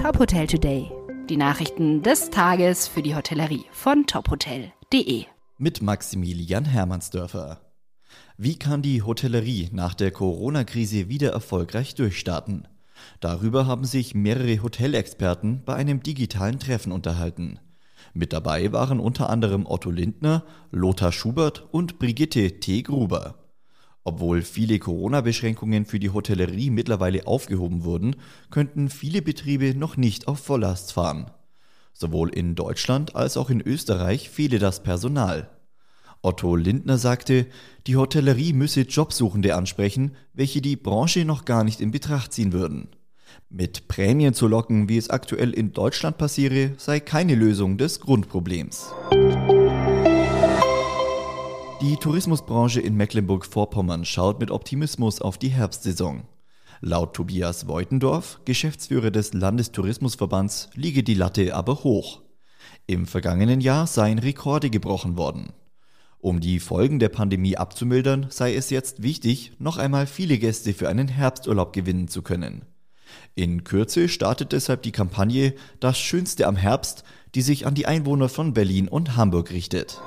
Top Hotel Today. Die Nachrichten des Tages für die Hotellerie von tophotel.de. Mit Maximilian Hermannsdörfer. Wie kann die Hotellerie nach der Corona-Krise wieder erfolgreich durchstarten? Darüber haben sich mehrere Hotelexperten bei einem digitalen Treffen unterhalten. Mit dabei waren unter anderem Otto Lindner, Lothar Schubert und Brigitte T. Gruber. Obwohl viele Corona-Beschränkungen für die Hotellerie mittlerweile aufgehoben wurden, könnten viele Betriebe noch nicht auf Volllast fahren. Sowohl in Deutschland als auch in Österreich fehle das Personal. Otto Lindner sagte, die Hotellerie müsse Jobsuchende ansprechen, welche die Branche noch gar nicht in Betracht ziehen würden. Mit Prämien zu locken, wie es aktuell in Deutschland passiere, sei keine Lösung des Grundproblems. Die Tourismusbranche in Mecklenburg-Vorpommern schaut mit Optimismus auf die Herbstsaison. Laut Tobias Weutendorf, Geschäftsführer des Landestourismusverbands, liege die Latte aber hoch. Im vergangenen Jahr seien Rekorde gebrochen worden. Um die Folgen der Pandemie abzumildern, sei es jetzt wichtig, noch einmal viele Gäste für einen Herbsturlaub gewinnen zu können. In Kürze startet deshalb die Kampagne Das Schönste am Herbst, die sich an die Einwohner von Berlin und Hamburg richtet.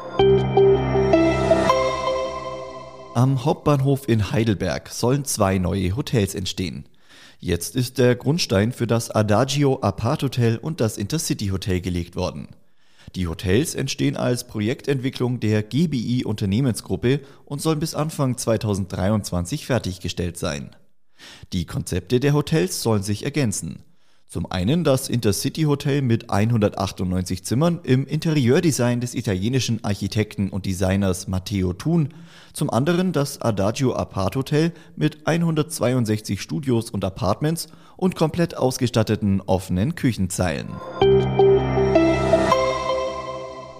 Am Hauptbahnhof in Heidelberg sollen zwei neue Hotels entstehen. Jetzt ist der Grundstein für das Adagio Apart Hotel und das Intercity Hotel gelegt worden. Die Hotels entstehen als Projektentwicklung der GBI Unternehmensgruppe und sollen bis Anfang 2023 fertiggestellt sein. Die Konzepte der Hotels sollen sich ergänzen. Zum einen das Intercity Hotel mit 198 Zimmern im Interieurdesign des italienischen Architekten und Designers Matteo Thun, zum anderen das Adagio Apart Hotel mit 162 Studios und Apartments und komplett ausgestatteten offenen Küchenzeilen.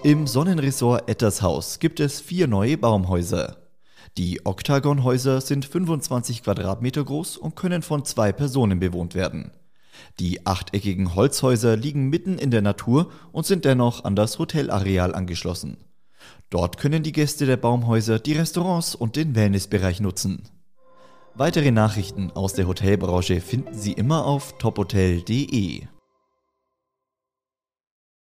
Im Sonnenresort Ettershaus gibt es vier neue Baumhäuser. Die Oktagonhäuser sind 25 Quadratmeter groß und können von zwei Personen bewohnt werden. Die achteckigen Holzhäuser liegen mitten in der Natur und sind dennoch an das Hotelareal angeschlossen. Dort können die Gäste der Baumhäuser die Restaurants und den Wellnessbereich nutzen. Weitere Nachrichten aus der Hotelbranche finden Sie immer auf tophotel.de.